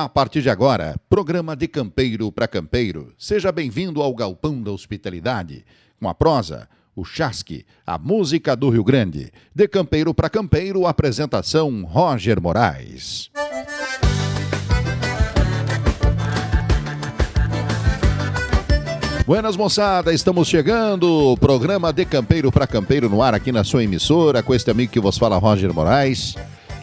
A partir de agora, programa de campeiro para campeiro. Seja bem-vindo ao Galpão da Hospitalidade. Com a prosa, o chasque, a música do Rio Grande. De campeiro para campeiro, apresentação Roger Moraes. Buenas moçada, estamos chegando. Programa de campeiro para campeiro no ar aqui na sua emissora, com este amigo que vos fala Roger Moraes.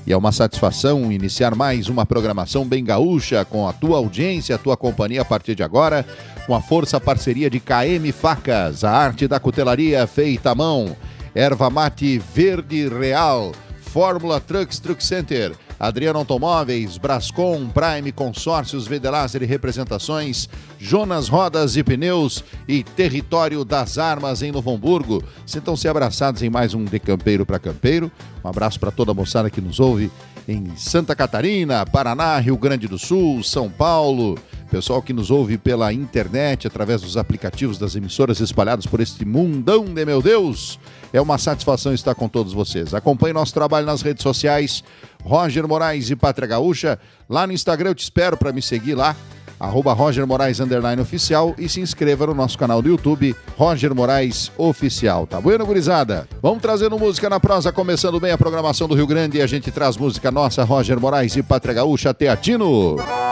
E é uma satisfação iniciar mais uma programação bem gaúcha com a tua audiência, a tua companhia a partir de agora, com a força parceria de KM Facas, a arte da cutelaria feita à mão, erva mate verde real, Fórmula Trucks Truck Center, Adriano Automóveis, Brascom, Prime Consórcios, Vedelazer e Representações, Jonas Rodas e Pneus e Território das Armas em Novo Hamburgo. Sintam-se abraçados em mais um De Campeiro para Campeiro. Um abraço para toda a moçada que nos ouve em Santa Catarina, Paraná, Rio Grande do Sul, São Paulo. Pessoal que nos ouve pela internet, através dos aplicativos das emissoras espalhados por este mundão de meu Deus. É uma satisfação estar com todos vocês. Acompanhe nosso trabalho nas redes sociais, Roger Moraes e Pátria Gaúcha. Lá no Instagram eu te espero para me seguir lá, arroba Roger Moraes Underline Oficial e se inscreva no nosso canal do YouTube, Roger Moraes Oficial. Tá bueno, gurizada? Vamos trazendo música na prosa, começando bem a programação do Rio Grande e a gente traz música nossa, Roger Moraes e Pátria Gaúcha, Teatino. cavalo.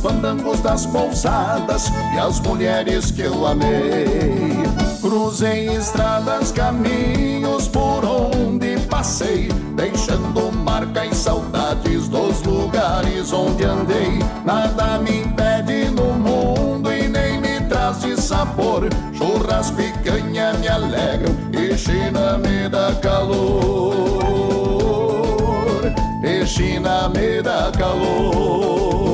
Fandangos das pousadas e as mulheres que eu amei. Cruzei estradas, caminhos por onde passei, deixando marca e saudades dos lugares onde andei. Nada me impede no mundo e nem me traz de sabor. Churrasco e canha me alegram e China me dá calor. E China me dá calor.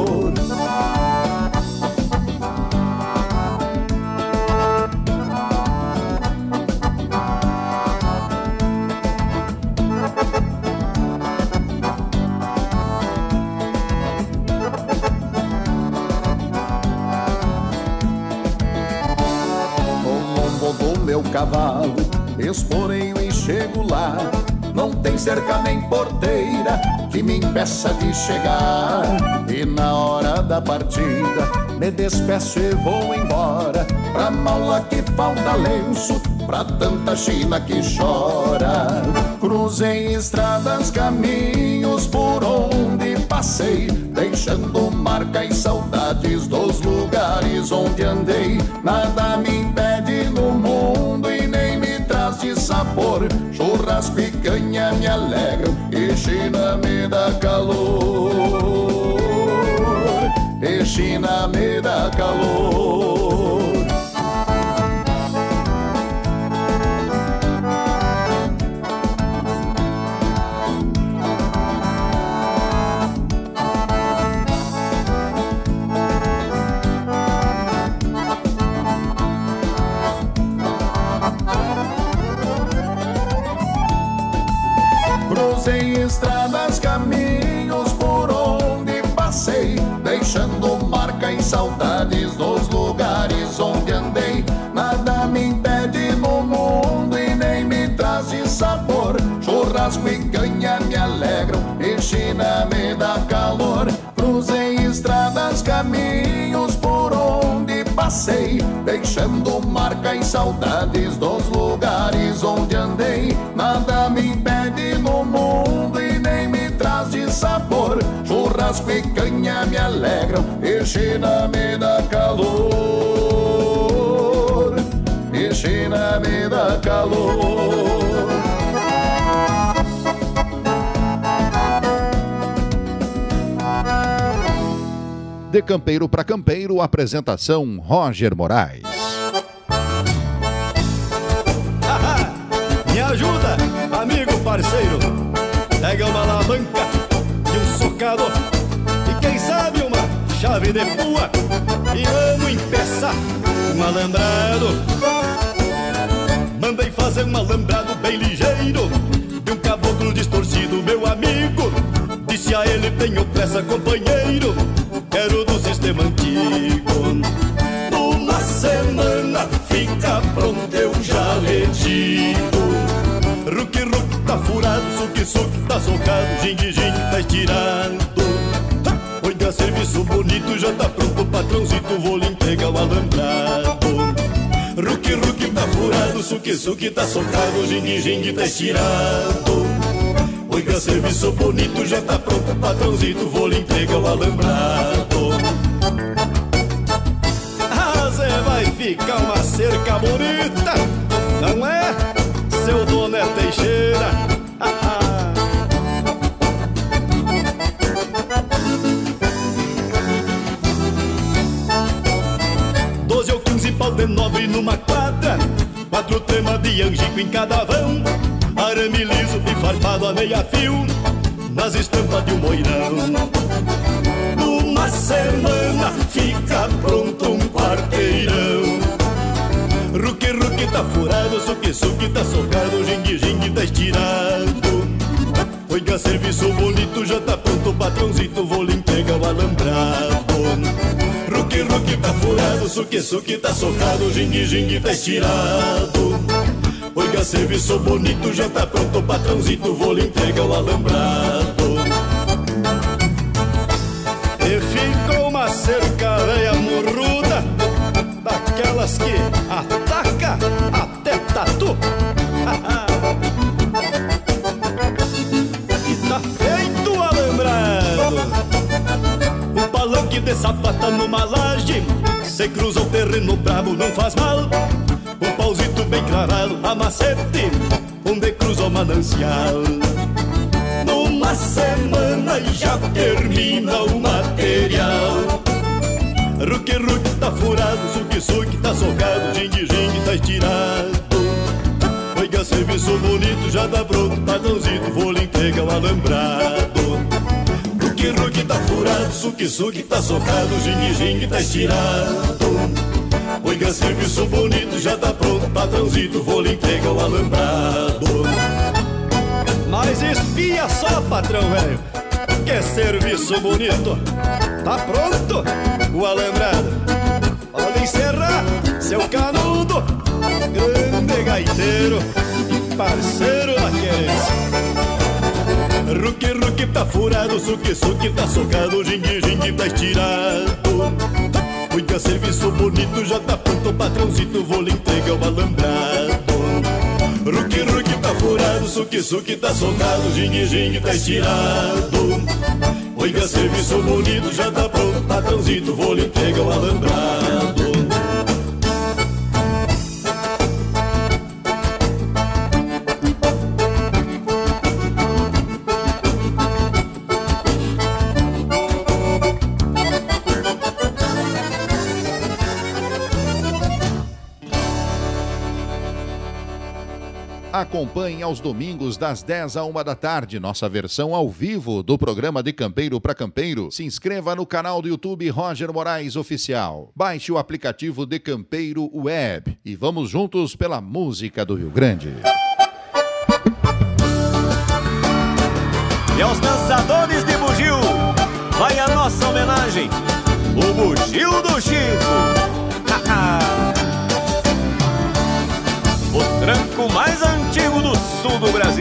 Cavalo, esporeio e chego lá. Não tem cerca nem porteira que me impeça de chegar. E na hora da partida, me despeço e vou embora. Pra maula que falta lenço, pra tanta China que chora. Cruzei estradas, caminhos por onde passei, deixando marca e saudades dos lugares onde andei. Nada me impede no de sabor. Churrasco e canha me alegram e China me dá calor. E China me dá calor. Churrasco e canha me alegram e China me dá calor. Cruzei estradas, caminhos por onde passei, deixando marca e saudades dos lugares onde andei. Nada me impede no mundo e nem me traz de sabor. Churrasco e canha me alegram e China me dá calor. E China me dá calor. De campeiro para campeiro, apresentação Roger Moraes. Me ajuda, amigo parceiro. Pega uma alavanca alambrado E quem sabe uma chave de pua E vamos empeçar um alambrado Mandei fazer um alambrado bem ligeiro De um caboclo distorcido, meu amigo Disse a ele, tenho pressa, companheiro antigo Numa semana fica pronto, eu já lhe digo. Ruki, ruki, tá furado, suki, suki, tá socado Jing, jing, tá estirado. Oiga, serviço bonito, já tá pronto Patrãozito, vou lhe entregar o alambrado. Ruki, ruki, tá furado, suki, suki, tá socado Jing, jing, tá estirado. Oiga, serviço bonito, já tá pronto Patrãozito, vou lhe entregar o alambrado ficar uma cerca bonita. Não é? Seu dono é Teixeira. Doze ou quinze pau de nobre numa quadra. Quatro temas de angico em cada vão. Arame liso e farpado a meia fio. Nas estampas de um moirão. Numa semana fica pronto um quarteirão Ruque, ruque tá furado, suque, suque tá socado Jingue, jingue tá estirado. Oiga, serviço bonito, já tá pronto Patrãozito, vou lhe entregar o alambrado. Ruque, ruque tá furado, suque, suque tá socado Jingue, jingue tá estirado. Oiga, serviço bonito, já tá pronto Patrãozito, vou lhe entregar o alambrado. E ficou uma cerca velha morruda Daquelas que de sapata numa laje Se cruza o terreno brabo, não faz mal Um pauzito bem clarado, a macete Onde cruza o manancial Numa semana já termina o material Ruque, ruque, tá furado, suque, suque, tá socado, jingue, jingue, tá estirado. Oiga, serviço bonito, já tá pronto, padrãozito, vou lhe entregar o alambrado. Tá furado, suque, tá socado, jingue, tá estirado. Oiga, serviço bonito, já tá pronto, patrãozito, vou lhe entregar o alambrado. Mas espia só, patrão velho, que serviço bonito. Tá pronto o alambrado. Pode encerrar, seu canudo, grande gaiteiro e parceiro da querência. Ruque, ruque, tá furado, suque, suque, tá socado, jingue, jingue, tá estirado. Cuida, serviço bonito, já tá pronto, patrãozito, vou lhe entregar o alambrado. Ruque, ruque, tá furado, suque, suque, tá socado, jingue, jingue, tá estirado. Oiga, serviço bonito, já tá pronto, patrãozito, vou lhe entregar o alambrado. Acompanhe aos domingos das 10 a 1 da tarde nossa versão ao vivo do programa de Campeiro para Campeiro. Se inscreva no canal do YouTube Roger Moraes Oficial. Baixe o aplicativo de Campeiro Web e vamos juntos pela música do Rio Grande. E aos dançadores de bugio, vai a nossa homenagem, o bugio do Chico. Sul do Brasil.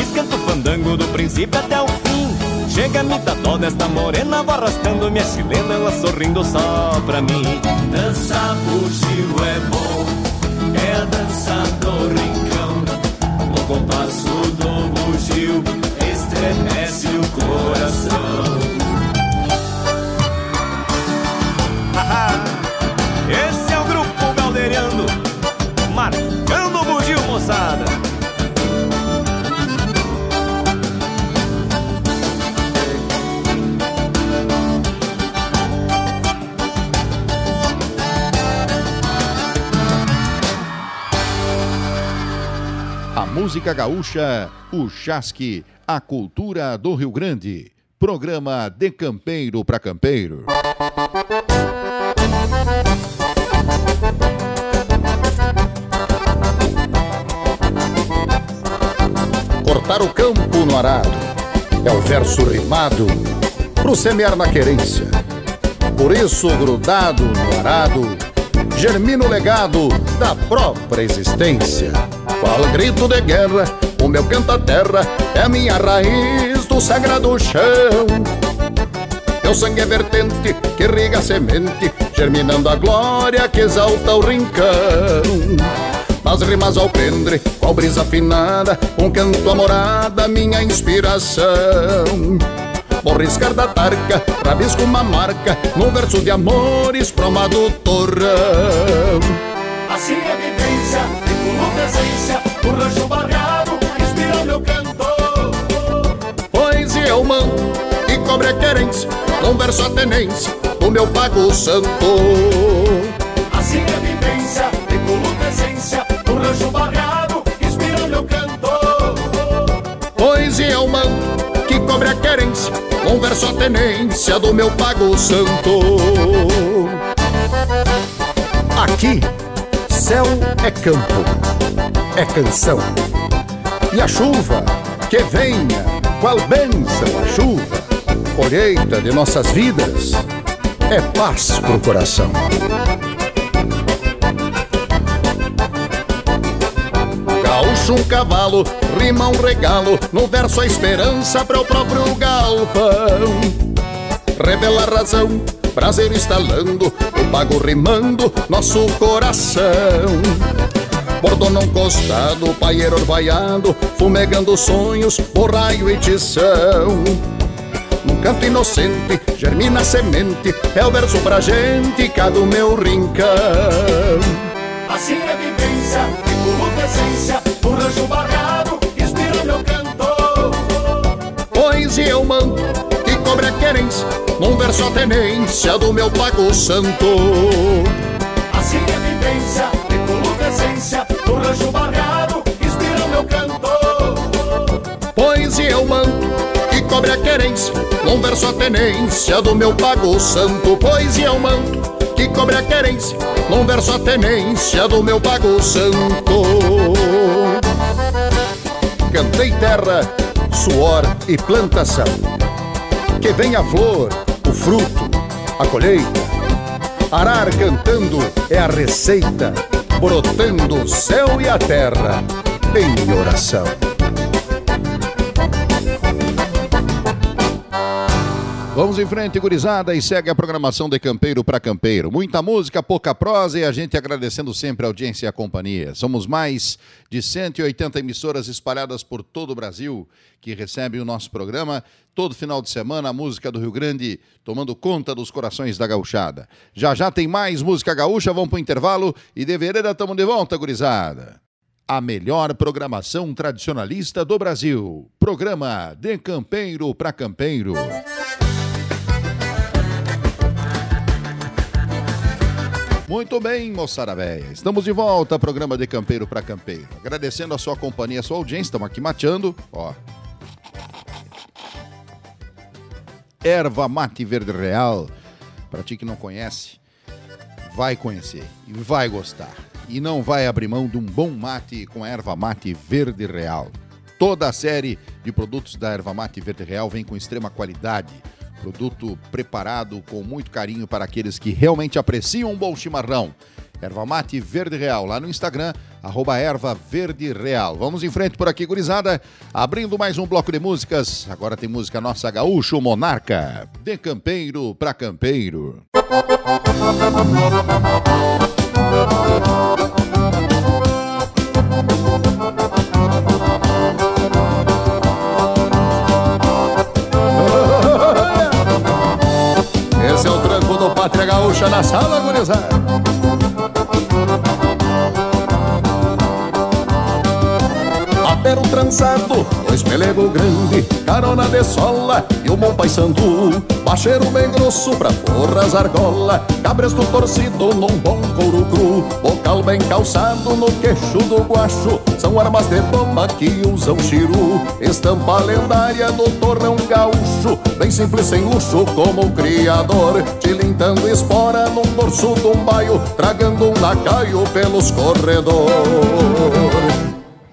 Esquenta o fandango do princípio até o fim. Chega me dá dó desta morena Vou arrastando minha chilena Ela sorrindo só pra mim. Dança bugio é bom É a dança do rincão. O compasso do bugio Estremece o coração música gaúcha, o Chasque, a cultura do Rio Grande. Programa de campeiro para campeiro. Cortar o campo no arado é o verso rimado pro semear na querência. Por isso, grudado no arado, germina o legado da própria existência. Qual grito de guerra, o meu canta-terra é a minha raiz do sagrado chão. Meu sangue é vertente que irriga a semente, germinando a glória que exalta o rincão. Nas rimas ao pendre, qual brisa afinada, um canto amorada, minha inspiração. Vou riscar da tarca, rabisco uma marca, num verso de amores proma do torrão. Assim é presença, o rancho barreado inspira meu canto. Poesia eu mando e cobre a querência, num verso a tenência do meu pago santo. Assim é a vivência, tripulo presença, o rancho barreado inspira meu canto. Poesia eu mando que cobre a querência, num verso a tenência do meu pago santo. Aqui, céu é campo, é canção. E a chuva, que venha, qual bênção a chuva, colheita de nossas vidas, é paz pro coração. Gaúcho um cavalo, rima um regalo, no verso a esperança para o próprio galpão. Revela a razão, prazer instalando, o pago rimando nosso coração. Bordona um costado, paieiro orvaiado, fumegando sonhos, borraio e tição. Num canto inocente, germina a semente, é o verso pra gente, cá do meu rincão. Assim é vivência, tripulo presença, o rancho barreado inspira meu canto. Poesia eu mando, que cobre a querência, num verso a tenência do meu pago santo. Assim é a vivência, tripulo presença, o rancho barreado inspira meu canto. Poesia eu mando, que cobre a querência, num verso a tenência do meu pago santo. Poesia eu mando, que cobre a querência, num verso a tenência do meu pago santo. Cantei terra, suor e plantação. Que venha a flor, o fruto, a colheita. Arar cantando é a receita, brotando o céu e a terra em oração. Vamos em frente, gurizada, e segue a programação de Campeiro para Campeiro. Muita música, pouca prosa e a gente agradecendo sempre a audiência e a companhia. Somos mais de 180 emissoras espalhadas por todo o Brasil que recebem o nosso programa. Todo final de semana, a música do Rio Grande tomando conta dos corações da gauchada. Já já tem mais música gaúcha, vamos para o intervalo e de vereda estamos de volta, gurizada. A melhor programação tradicionalista do Brasil. Programa De Campeiro para Campeiro. Muito bem, moçada véia. Estamos de volta, programa de Campeiro para Campeiro. Agradecendo a sua companhia, a sua audiência. Estamos aqui mateando, ó. erva mate verde real. Para ti que não conhece, vai conhecer e vai gostar. E não vai abrir mão de um bom mate com erva mate verde real. Toda a série de produtos da erva mate verde real vem com extrema qualidade. Produto preparado com muito carinho para aqueles que realmente apreciam um bom chimarrão. Erva Mate Verde Real, lá no Instagram, arroba Erva Verde Real. Vamos em frente por aqui, gurizada. Abrindo mais um bloco de músicas. Agora tem música nossa Gaúcho Monarca. De campeiro pra campeiro. Esse Pátria Gaúcha na sala, gurizada. Apero trançado, dois pelego grande, carona de sola e um bom paissandu. Bacheiro bem grosso pra forras argola, cabresto torcido num bom couro cru. Bocal bem calçado no queixo do guacho, são armas de bomba que usam chiru. Estampa lendária do tornão gaúcho, bem simples sem luxo como o criador. Tilintando espora num dorso um baio, tragando um lacaio pelos corredores.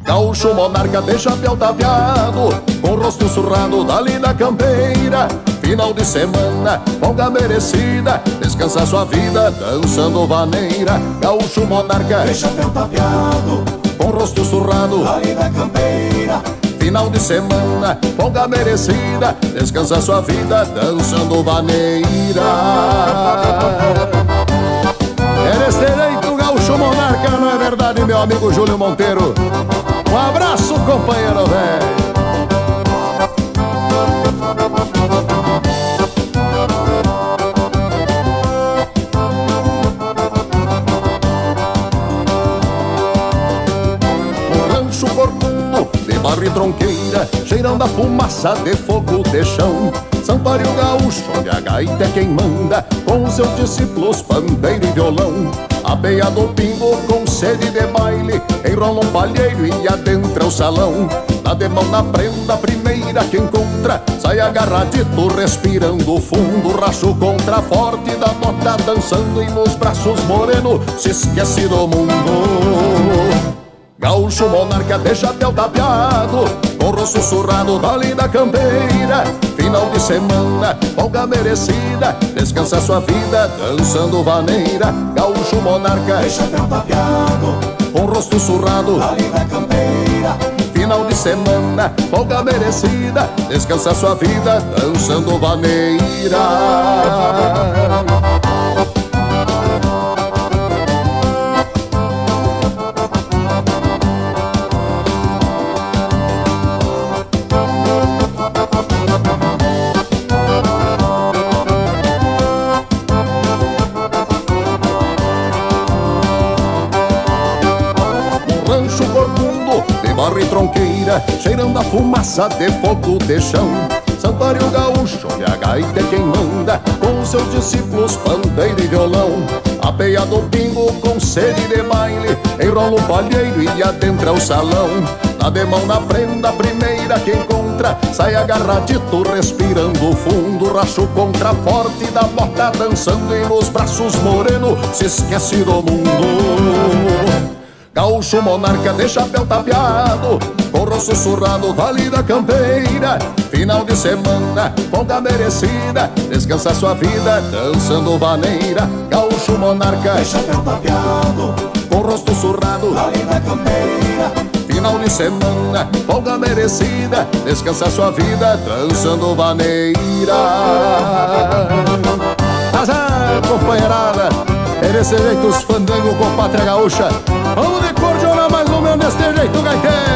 Gaúcho monarca de chapéu tapeado Com rosto surrado dali da campeira Final de semana, folga merecida Descansa sua vida dançando vaneira Gaúcho monarca De chapéu tapeado, com rosto surrado da campeira. Final de semana, folga merecida Descansa sua vida dançando vaneira Eres direito, gaúcho monarca, não é verdade, meu amigo Júlio Monteiro? Um abraço, companheiro velho. Barro e tronqueira, cheirando a fumaça de fogo de chão. Sampaio gaúcho, onde a gaita é quem manda, com seus discípulos pandeiro e violão. A beia do pingo com sede de baile, enrola um palheiro e adentra o salão. Na demão na prenda, primeira que encontra, sai agarradito, respirando fundo, racho contra forte da bota, dançando e nos braços moreno, se esquece do mundo. Gaúcho monarca de chapéu tapeado Com rosto sussurrado da campeira. Final de semana, folga merecida Descansa sua vida dançando vaneira. Gaúcho monarca De chapéu tapeado, com rosto surrado da campeira. Final de semana, folga merecida Descansa sua vida dançando vaneira tronqueira, cheirando a fumaça de fogo de chão. Santuário gaúcho, onde a gaita é quem manda, com seus discípulos pandeiro e violão. A peia do pingo com sede de baile, enrola um palheiro e adentra o salão. Na demão na prenda, primeira que encontra, sai agarradito, respirando fundo, racho contra forte da bota, dançando e nos braços moreno, se esquece do mundo. Gaúcho monarca de chapéu tapeado Corro sussurrado dali da campeira. Final de semana, folga merecida. Descansa sua vida dançando vaneira. Gaúcho monarca. De chapéu tapeado, com rosto surrado aí da campeira. Final de semana, folga merecida. Descansa sua vida dançando vaneira. Azar, companheirada É desse jeito os fandango com pátria gaúcha. Vamos de cordionar mais ou menos desse jeito, gaiteiro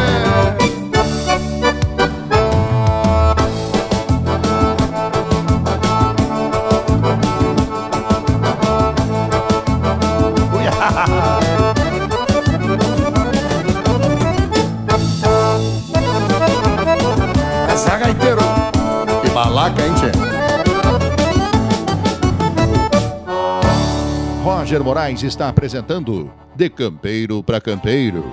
Roger Moraes está apresentando De Campeiro para Campeiro.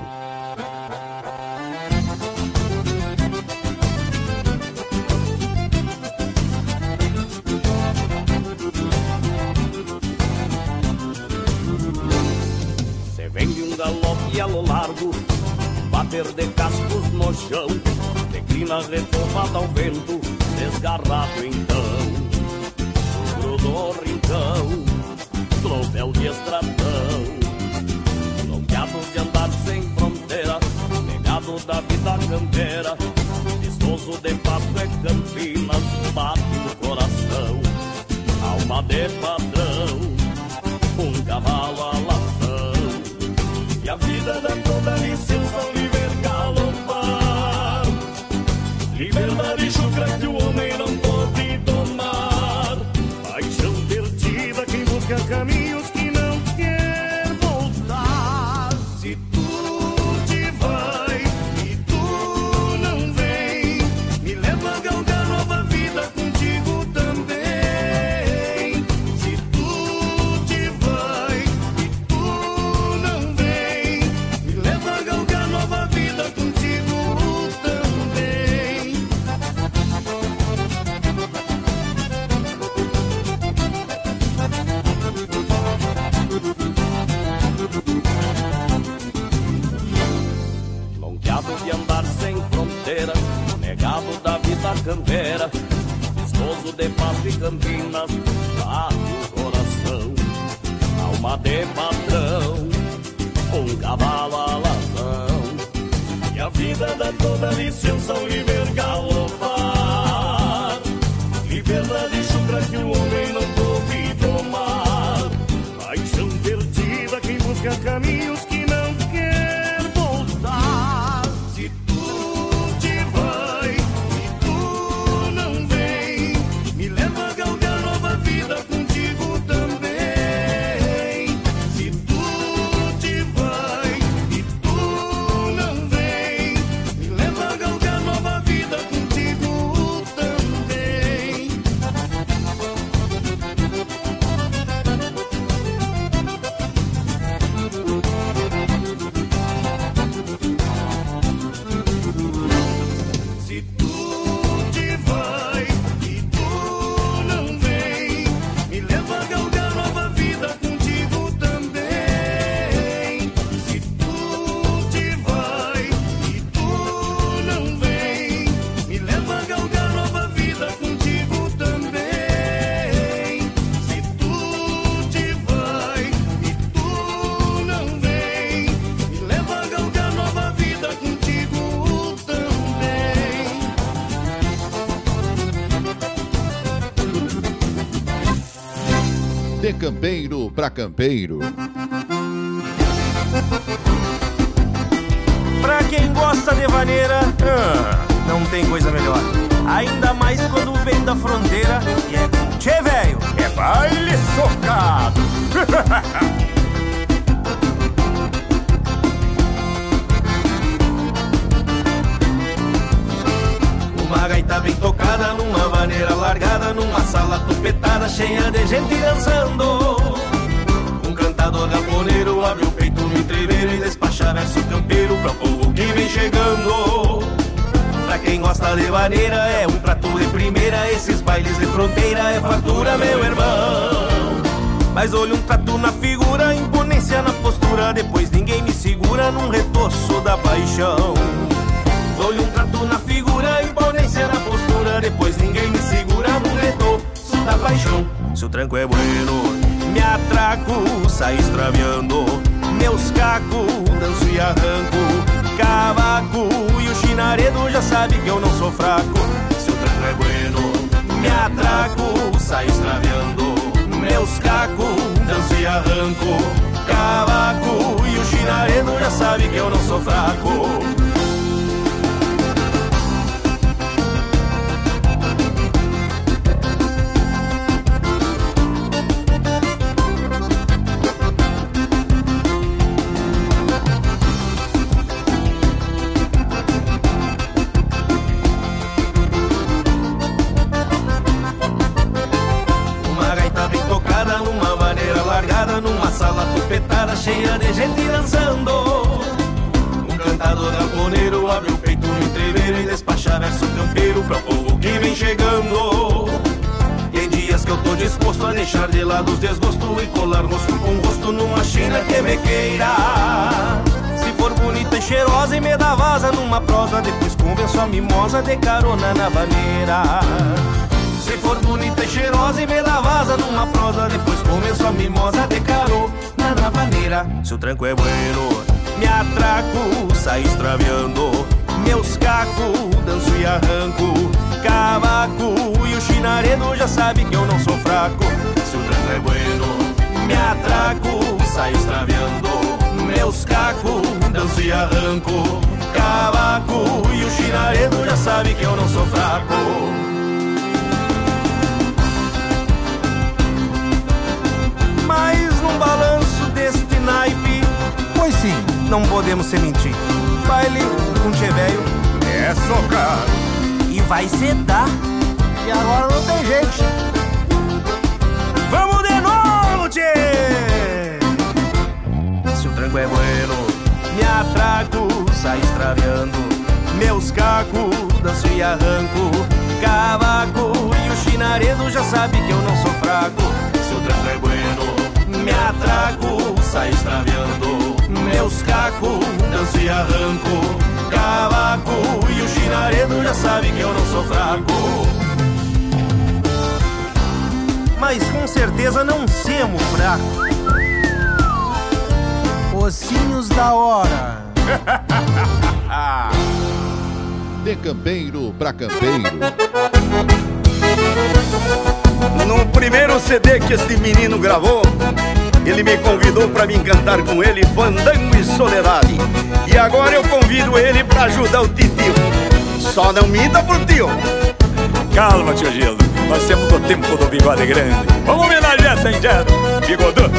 Você vem de um galope a lo largo, bater de cascos no chão, declina retorno Cavalo alação E a vida dá campeiro pra campeiro. Pra quem gosta de vaneira, ah, não tem coisa melhor. Ainda mais quando vem da fronteira e é com Tchê, velho, é baile socado. Uma gaita bem tocada numa vaneira largada numa sala tupetada cheia de gente dançando. Um cantador galponeiro abre o peito no entreveiro e despacha verso campeiro pra povo que vem chegando. Pra quem gosta de vaneira é um prato de primeira, esses bailes de fronteira é fartura, meu irmão. Mas olha um trato na figura, imponência na postura, depois ninguém me segura num retoço da paixão. Olho um trato na figura, imponência Depois ninguém me segura no retoço da paixão. Se o tranco é bueno, me atraco, saio extraviando. Meus cacos, danço e arranco. Cavaco e o chinaredo já sabe que eu não sou fraco. Se o tranco é bueno, me atraco, saio extraviando. Meus cacos, danço e arranco. Cavaco e o chinaredo já sabe que eu não sou fraco cheia de gente dançando. Um cantador camponeiro abre o peito no entreveiro e despacha verso campeiro pra o povo que vem chegando. Tem dias que eu tô disposto a deixar de lado os desgostos e colar rosto com rosto numa china que me queira. Se for bonita e cheirosa e me dá vaza numa prosa, depois convenço a mimosa de carona na vaneira. Se for bonita e cheirosa e me dá vaza numa prosa Depois começo a mimosa de na vaneira. Se o tranco é bueno, me atraco, saio extraviando meus cacos, danço e arranco, cavaco e o chinaredo já sabe que eu não sou fraco. Se o tranco é bueno, me atraco, saio extraviando meus cacos, danço e arranco, cavaco e o chinaredo já sabe que eu não sou fraco. Não podemos se mentir. Baile com tchê velho é socar. e vai sedar. E agora não tem jeito. Vamos de novo, tchê! Se o tranco é bueno, me atraco, saio extraviando meus cacos, danço e arranco, cavaco e o chinaredo já sabe que eu não sou fraco. Se o tranco é bueno, me atraco, saio extraviando meus cacos, danço e arranco, cavaco e o chinaredo já sabe que eu não sou fraco. Mas com certeza não semos fraco. Ossinhos da hora. De campeiro pra campeiro. No primeiro CD que este menino gravou, ele me convidou para me cantar com ele Fandango e Soledade. E agora eu convido ele para ajudar o titio. Só não minta pro tio. Calma, tio Gildo. Nós temos o tempo do bigode grande. Vamos homenagear essa indiana. Bigodudo.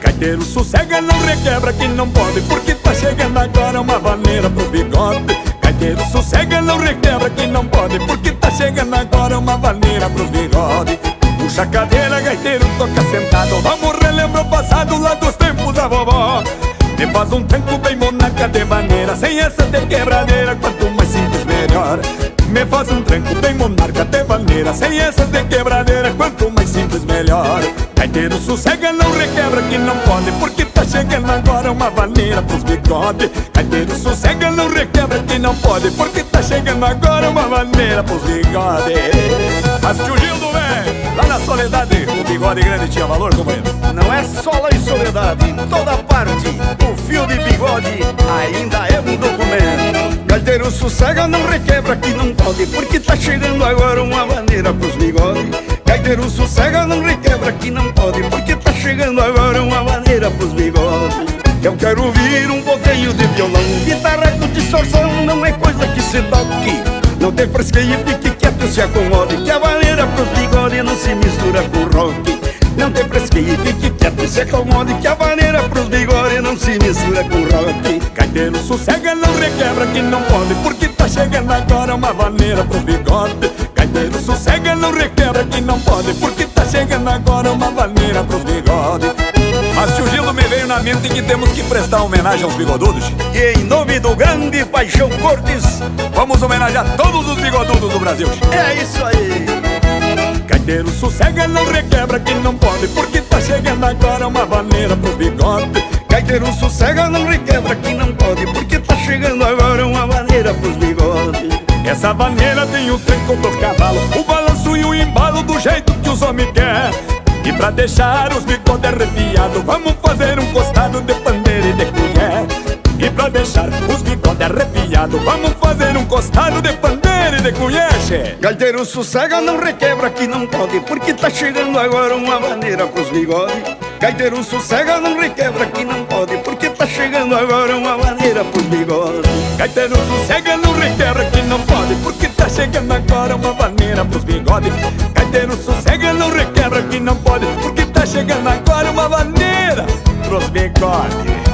Caiteiro, sossega, não requebra quem não pode, porque tá chegando agora uma vaneira pro bigode. Caiteiro, sossega, não requebra quem não pode, porque tá chegando agora uma vaneira pros bigode. Puxa a cadeira, gaiteiro, toca sentado. Vamos relembrar o passado lá dos tempos da vovó. Me faz um tranco bem monarca de maneira, sem essa de quebradeira, quanto mais simples melhor. Me faz um tranco bem monarca de maneira, sem essas de quebradeira, quanto mais simples melhor. Gaiteiro sossega, não requebra que não pode, porque tá chegando agora uma vaneira pros bigode. Gaiteiro sossega, não requebra que não pode, porque tá chegando agora uma vaneira pros bigode. Mas tio Gildo, vem, lá na soledade, o bigode grande tinha valor, companheiro. Não é só lá em Soledade, em toda parte, o fio de bigode ainda é um documento. Gaiteiro sossega, não requebra que não pode, porque tá chegando agora uma maneira pros bigode. Gaiteiro sossega, não requebra que não pode, porque tá chegando agora uma maneira pros bigode. Eu quero ouvir um pouquinho de violão, guitarra com distorção não é coisa que se toque. Não tem fresqueia, fique quieto, se acomode, que a maneira pros não se mistura com rock. Não tem fresqueia, fique quieto, se acomode, que a maneira pros bigode não se mistura com rock. Gaiteiro sossega, não requebra que não pode, porque tá chegando agora uma vaneira pro bigode. Gaiteiro sossega, não requebra que não pode, porque tá chegando agora uma vaneira pros bigode. Mas tio Gildo me veio na mente que temos que prestar homenagem aos bigodudos. E em nome do grande Paixão Cortes, Vamos homenagear todos os bigodudos do Brasil. é isso aí. Gaiteiro sossega, não requebra que não pode, porque tá chegando agora uma vaneira pros bigode. Gaiteiro sossega, não requebra que não pode, porque tá chegando agora uma maneira pros bigodes. Essa vaneira tem o tranco do cavalo, o balanço e o embalo do jeito que os homens querem. E pra deixar os bigodes arrepiados, vamos fazer um costado de pandeira e de colher. E pra deixar os bigodes arrepiados, vamos fazer um costado de pandeira e de colher, che. Gaiteiro sossega, não requebra que não pode, porque tá chegando agora uma maneira pros bigodes. Gaiteiro sossega, não requebra que não pode, porque tá chegando agora uma maneira pros bigodes. Gaiteiro sossega, não requebra que não pode, porque tá chegando agora uma vaneira pros bigode. Gaiteiro sossega, não requebra que não pode, porque tá chegando agora uma vaneira pros bigode.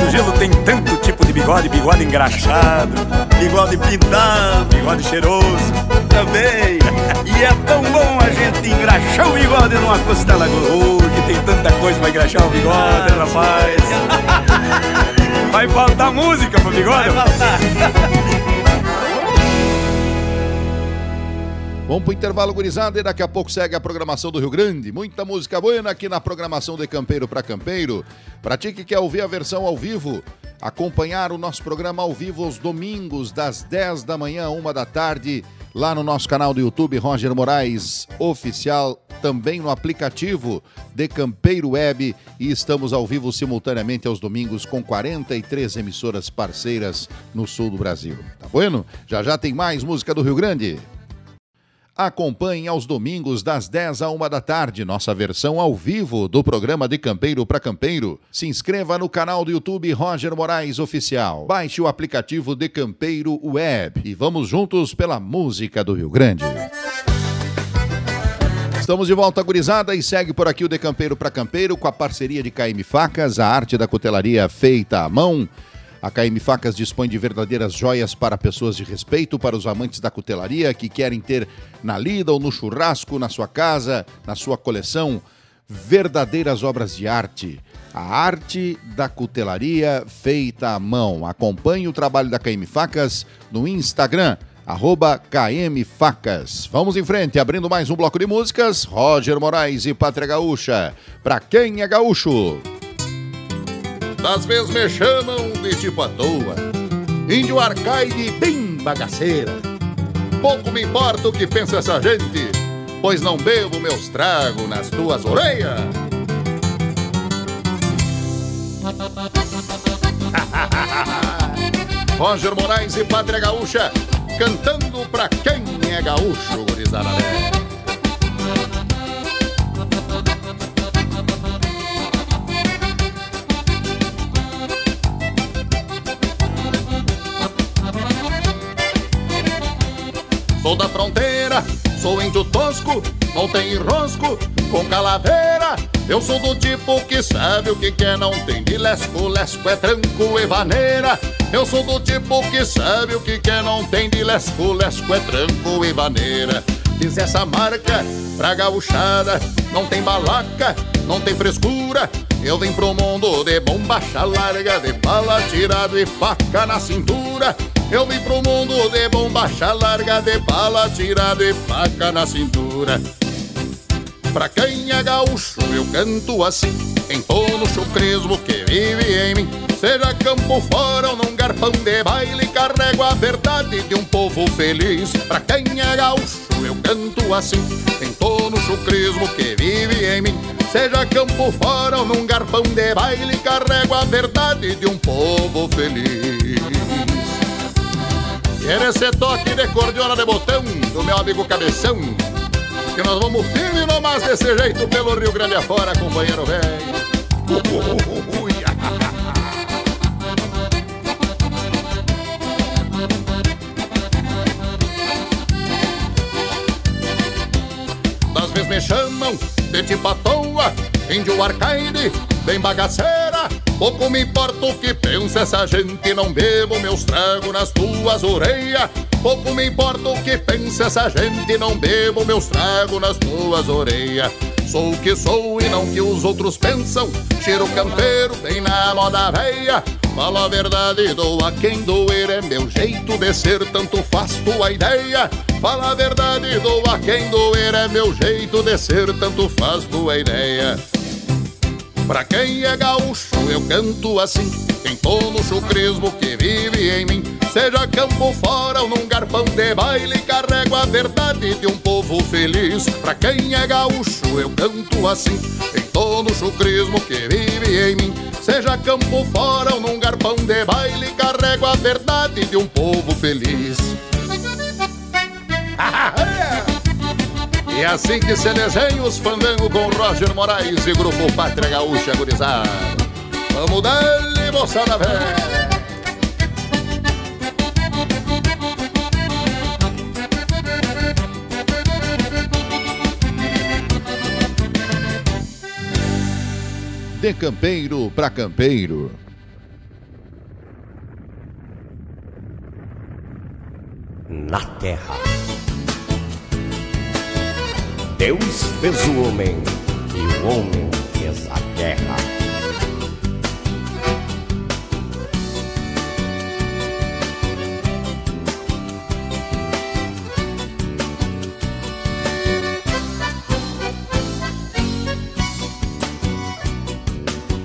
Mas se o gelo tem tanto tipo de bigode, bigode engraxado, Bigode pintado bigode cheiroso. também. E é tão bom a gente engraxar o bigode numa costela. Oh, que tem tanta coisa pra engraxar o bigode, rapaz. Vai faltar música pro bigode? Vamos pro intervalo gurizada e daqui a pouco segue a programação do Rio Grande. Muita música boa aqui na programação de Campeiro para Campeiro. Pra ti que quer ouvir a versão ao vivo, acompanhar o nosso programa ao vivo aos domingos, das 10 da manhã a 1 da tarde, lá no nosso canal do YouTube, Roger Moraes Oficial, também no aplicativo de Campeiro Web e estamos ao vivo simultaneamente aos domingos com 43 emissoras parceiras no sul do Brasil. Tá bueno? Já já tem mais música do Rio Grande. Acompanhe aos domingos das 10 a 1 da tarde nossa versão ao vivo do programa de Campeiro para Campeiro. Se inscreva no canal do YouTube Roger Moraes Oficial. Baixe o aplicativo de Campeiro Web e vamos juntos pela música do Rio Grande. Estamos de volta, gurizada, e segue por aqui o De Campeiro para Campeiro com a parceria de KM Facas, a arte da cutelaria feita à mão. A KM Facas dispõe de verdadeiras joias para pessoas de respeito, para os amantes da cutelaria que querem ter na lida ou no churrasco, na sua casa, na sua coleção, verdadeiras obras de arte. A arte da cutelaria feita à mão. Acompanhe o trabalho da KM Facas no Instagram, arroba KM Facas. Vamos em frente, abrindo mais um bloco de músicas, Roger Moraes e Pátria Gaúcha. Pra quem é gaúcho? Das vezes me chamam de tipo à toa. Índio arcaide bem bagaceira. Pouco me importa o que pensa essa gente Pois não bebo meus tragos nas tuas orelhas. Roger Moraes e Pátria Gaúcha Cantando pra quem é gaúcho, gurizada. velha Sou da fronteira, sou índio tosco, não tem enrosco com calaveira. Eu sou do tipo que sabe o que quer, não tem de lesco, lesco é tranco e vaneira. Eu sou do tipo que sabe o que quer, não tem de lesco, lesco é tranco e vaneira. Fiz essa marca pra gauchada, não tem balaca, não tem frescura. Eu vim pro mundo de bombacha larga, de bala tirado e faca na cintura. Eu vim pro mundo de bombacha larga, de bala tirada e faca na cintura. Pra quem é gaúcho, eu canto assim, em tono chucrismo que vive em mim. Seja campo fora ou num garpão de baile, carrego a verdade de um povo feliz. Pra quem é gaúcho, eu canto assim, em tono chucrismo que vive em mim. Seja campo fora ou num garpão de baile, carrego a verdade de um povo feliz. Quer esse toque de cordiola de botão do meu amigo Cabeção? Que nós vamos firme nomás desse jeito pelo Rio Grande afora, companheiro velho. Das vezes me chamam de tipo à toa, índio arcaide, bem bagaceira. Pouco me importa o que pensa essa gente, não bebo meus tragos nas tuas orelhas. Pouco me importa o que pensa essa gente, não bebo meus tragos nas tuas orelhas. Sou o que sou e não que os outros pensam. Cheiro campeiro, bem na moda véia. Falo a verdade, dou a quem doer, é meu jeito de ser, tanto faz tua ideia. Fala a verdade, dou a quem doer, é meu jeito de ser, tanto faz tua ideia. Pra quem é gaúcho, eu canto assim, em tono chucrismo que vive em mim. Seja campo fora ou num garpão de baile, carrego a verdade de um povo feliz. Pra quem é gaúcho, eu canto assim, em tono chucrismo que vive em mim. Seja campo fora ou num garpão de baile, carrego a verdade de um povo feliz. E é assim que se desenha os fandango com Roger Moraes e Grupo Pátria Gaúcha Gurizada. Vamos dar-lhe, moçada velha! De campeiro para campeiro. Na terra. Deus fez o homem e o homem fez a terra.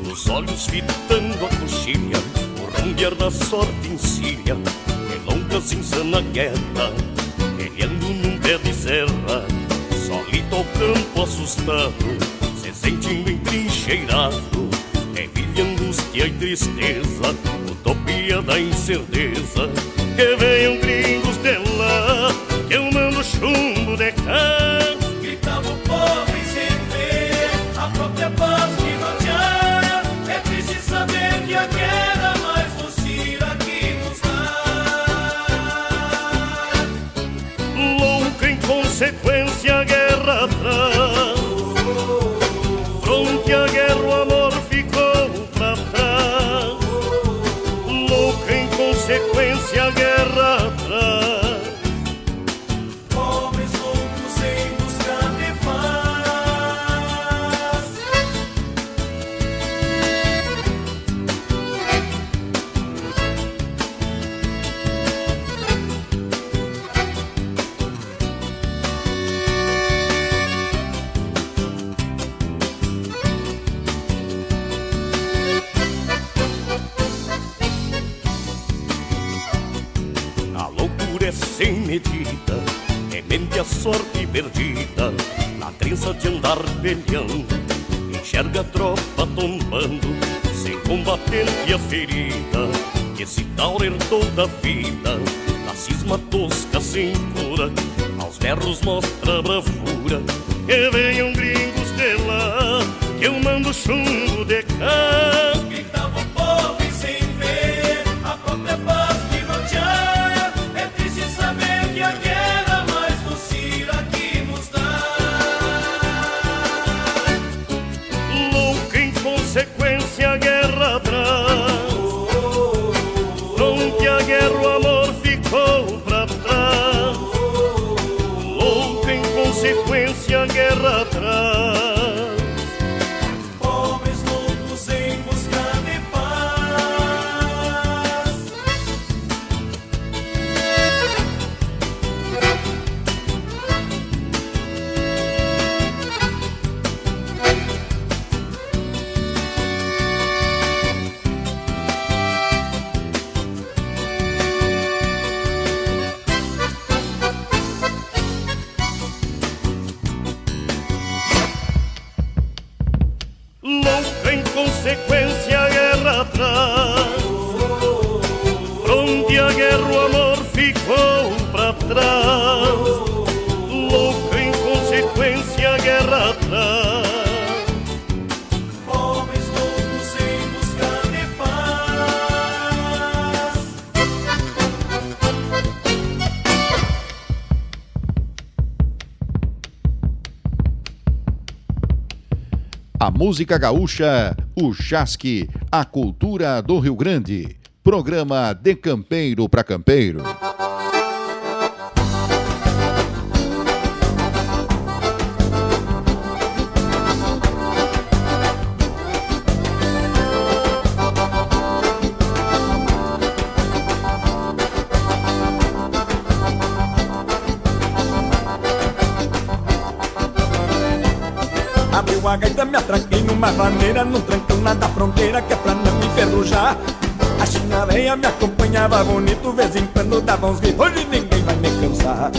Os olhos fitando a coxilha, o cambiar da sorte encilha E longas insana guerra Guerreando num pé de serra Ao campo assustado Se sentindo entrincheirado vida, angústia e tristeza Utopia da incerteza Que venham gringos de lá Que eu mando chumbo de cá a sorte perdida, na crença de andar peleando. Enxerga a tropa tombando, sem combatente a ferida, que esse tal herdou da vida, na cisma tosca sem cura, aos berros mostra bravura. Que venham gringos de lá, que eu mando chumbo de cá. Ficou pra trás Louca a guerra traz Pobres loucos em busca de paz. A música gaúcha, o chasque, a cultura do Rio Grande. Programa De Campeiro para Campeiro. A gaita, me atraquei numa vaneira Num trancão lá da fronteira que é pra não enferrujar. A china veia me acompanhava bonito Vez em quando dava uns gritos Hoje ninguém vai me cansar.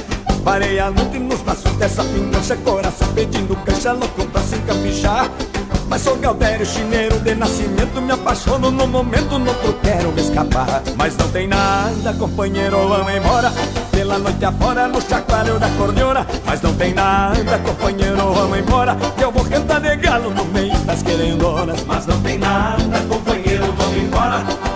Parei a noite nos braços dessa pingancha Coração pedindo cancha louco pra se encaprichar Mas sou Galdério, chineiro de nascimento Me apaixono no momento, outro quero me escapar. Mas não tem nada, companheiro, vamos embora. Pela noite afora, no chacoalho da cordiona Mas não tem nada, companheiro, vamos embora. Que eu vou cantar de galo no meio das querendonas. Mas não tem nada, companheiro, vamos embora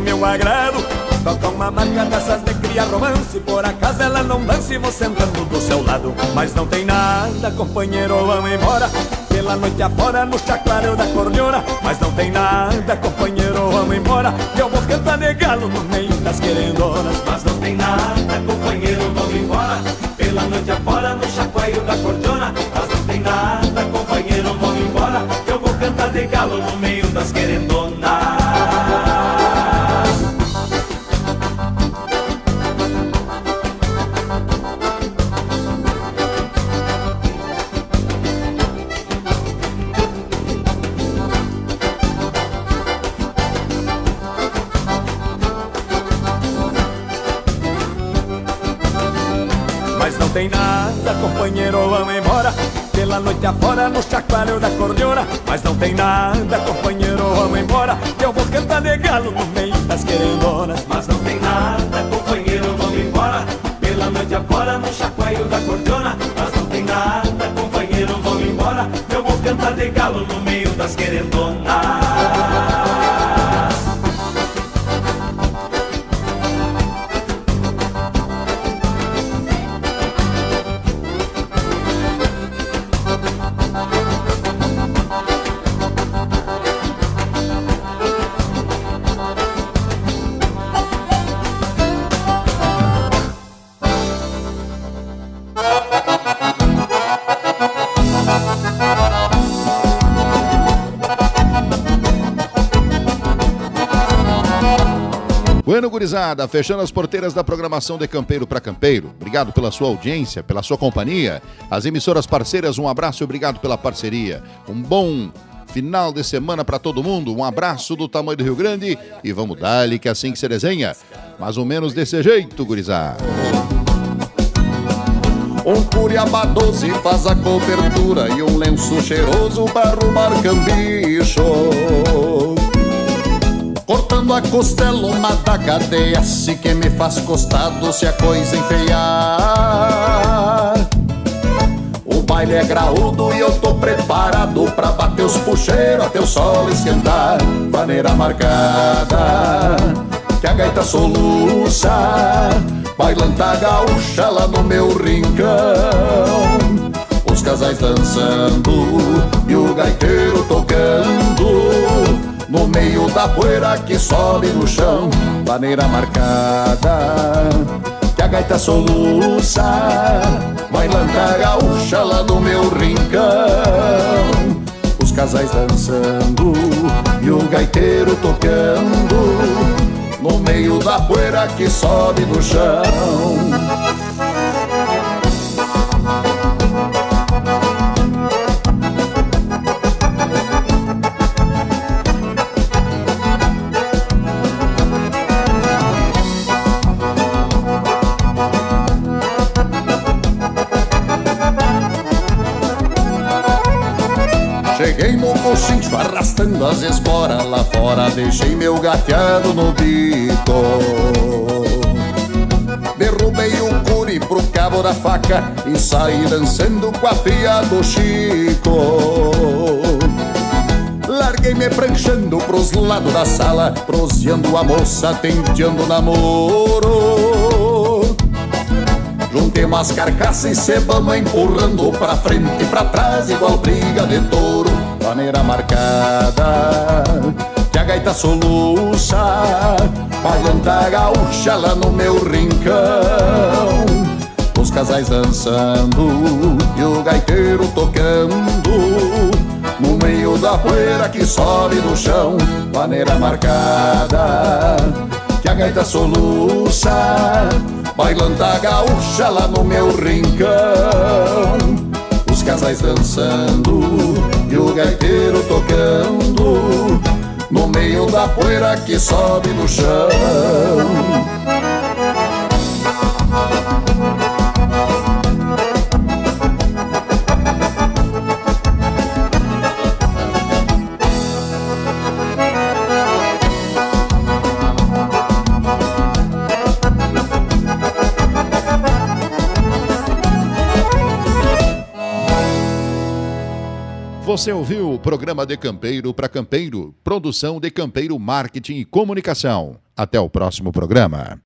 meu agrado. Toca uma marca dessas de criar romance. Por acaso ela não dança e vou sentando do seu lado. Mas não tem nada, companheiro, vamos embora. Pela noite afora no chaclareio da cordiona Mas não tem nada, companheiro, vamos embora. Que eu vou cantar de galo no meio das querendonas. Mas não tem nada, companheiro, vamos embora. Pela noite afora no chacoalho da cordiona Mas não tem nada, companheiro, vamos embora. Que eu vou cantar de galo no meio tem nada, companheiro, vamos embora. Pela noite afora no chacoalho da cordiona. Mas não tem nada, companheiro, vamos embora. Que eu vou cantar de galo no meio das querendonas. Mas não tem nada, companheiro, vamos embora. Pela noite afora no chacoalho da cordiona. Mas não tem nada, companheiro, vamos embora. Eu vou cantar de galo no meio das querendonas Bueno, gurizada, fechando as porteiras da programação de Campeiro para Campeiro. Obrigado pela sua audiência, pela sua companhia. As emissoras parceiras, um abraço e obrigado pela parceria. Um bom final de semana para todo mundo. Um abraço do tamanho do Rio Grande e vamos dar-lhe que é assim que se desenha. Mais ou menos desse jeito, gurizada. Um Curiabá 12 faz a cobertura e um lenço cheiroso para arrumar cambicho. Cortando a costela, uma da cadeia, se que me faz costado se a coisa enfeiar. O baile é graúdo e eu tô preparado pra bater os puxeiros até o sol esquentar. Maneira marcada, que a gaita soluça, bailanta gaúcha lá no meu rincão. Os casais dançando e o gaiteiro tocando no meio da poeira que sobe no chão, maneira marcada, que a gaita soluça, bailanta gaúcha lá no meu rincão. Os casais dançando e o gaiteiro tocando, no meio da poeira que sobe no chão. Cheguei no coxincho arrastando as esporas lá fora. Deixei meu gateado no bico. Derrubei o curi pro cabo da faca E saí dançando com a filha do Chico. Larguei me pranchando pros lados da sala Proseando a moça, tenteando namoro. Juntei umas carcaças e cebamos empurrando pra frente e pra trás Igual briga de touro, maneira marcada Que a gaita soluça, bailanta gaúcha lá no meu rincão. Os casais dançando e o gaiteiro tocando No meio da poeira que sobe no chão. Maneira marcada que a gaita soluça Bailanta gaúcha lá no meu rincão. Os casais dançando gaiteiro tocando No meio da poeira que sobe no chão Você ouviu o programa De Campeiro para Campeiro, produção de Campeiro Marketing e Comunicação. Até o próximo programa.